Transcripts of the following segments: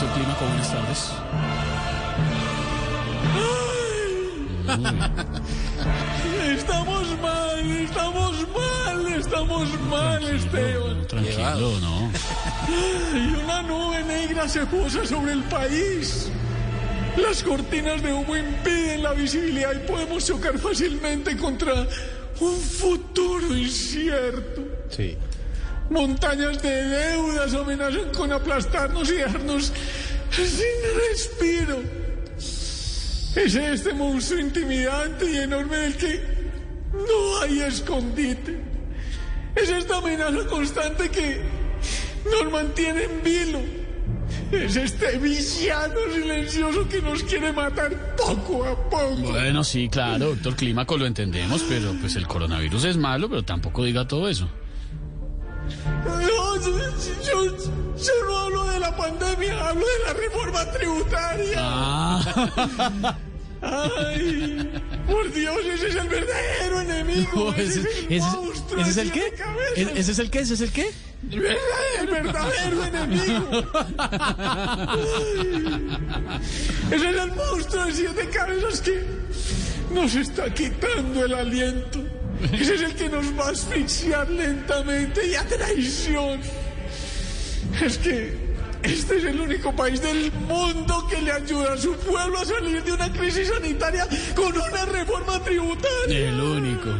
Doctor Clímaco, buenas tardes. Estamos mal, estamos mal, estamos mal, Esteban. Tranquilo, ¿no? Y una nube negra se posa sobre el país. Las cortinas de humo impiden la visibilidad y podemos chocar fácilmente contra un futuro incierto. Sí. Montañas de deudas amenazan con aplastarnos y dejarnos sin respiro. Es este monstruo intimidante y enorme del que no hay escondite. Es esta amenaza constante que nos mantiene en vilo. Es este villano silencioso que nos quiere matar poco a poco. Bueno, sí, claro, doctor Clímaco, lo entendemos, pero pues el coronavirus es malo, pero tampoco diga todo eso. No, yo, yo- no hablo de la pandemia, hablo de la reforma tributaria. Ah, Ay, por Dios, ese es el verdadero enemigo. ese, Ese, es el monstruo. ese es el de qué? ¿E- ¿Ese es el qué? ¿Ese es el qué? El verdadero enemigo. Ay. Ese es el monstruo de siete cabezas que nos está quitando el aliento. Ese es el que nos va a asfixiar lentamente y a traición. Es que este es el único país del mundo que le ayuda a su pueblo a salir de una crisis sanitaria con una reforma tributaria. El único.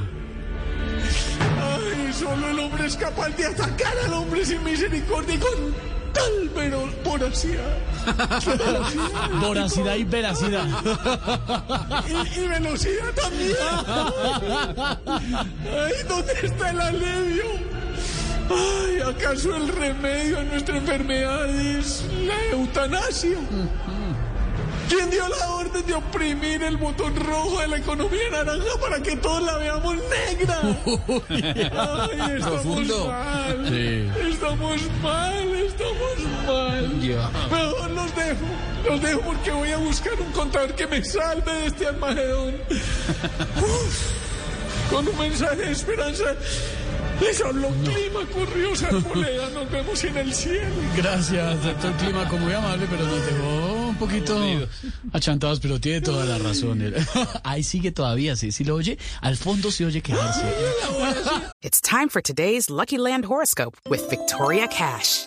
Ay, solo el hombre es capaz de atacar al hombre sin misericordia y con tal pero voracidad. Voracidad y veracidad. Y, y velocidad también. Ay, ¿dónde está el alivio? Ay, ¿acaso el remedio a nuestra enfermedad es la eutanasia? ¿Quién dio la orden de oprimir el botón rojo de la economía naranja para que todos la veamos negra? Ay, estamos mal. Sí. Estamos mal, mal. Mejor los dejo. Los dejo porque voy a buscar un contador que me salve de este almagedón. Con un mensaje de esperanza. Les habló Clima Curiosa Arboleda. Nos vemos en el cielo. Gracias, doctor Clímaco, muy amable, pero nos dejó un poquito achantados, pero tiene toda la razón. Ahí sigue todavía, sí, sí lo oye. Al fondo se oye quejarse. It's time for today's Lucky Land horoscope with Victoria Cash.